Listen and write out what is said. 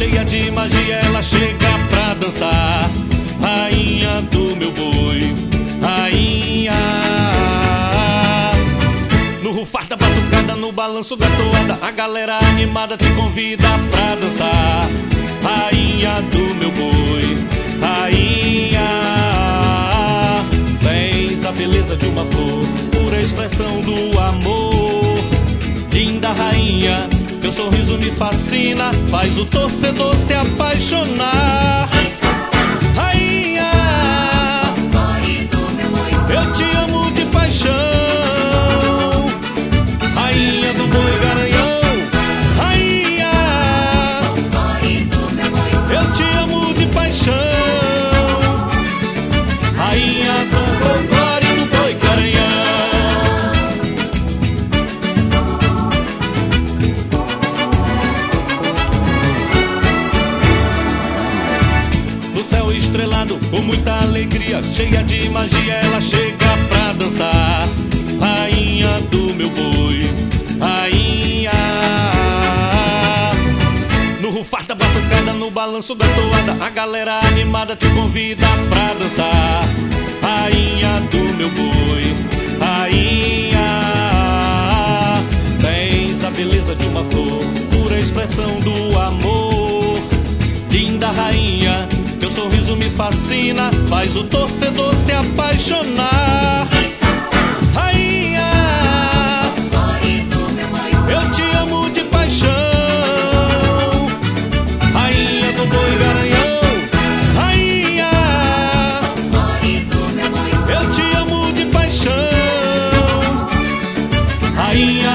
cheia de magia, ela chega pra dançar. Rainha do meu boi, rainha. No rufar da batucada, no balanço da toada, a galera animada te convida pra dançar. Rainha do meu boi, rainha. Tens a beleza de uma flor, pura expressão do amor. Linda rainha, teu sorriso me fascina, faz o torcedor se apaixonar. Com muita alegria, cheia de magia, ela chega pra dançar. Rainha do meu boi, rainha. No rufar da batucada, no balanço da toada, a galera animada te convida pra dançar. Rainha do meu boi, faz o torcedor se apaixonar. Rainha, eu te amo de paixão. Rainha do boi garanhão. Rainha, eu te amo de paixão. Rainha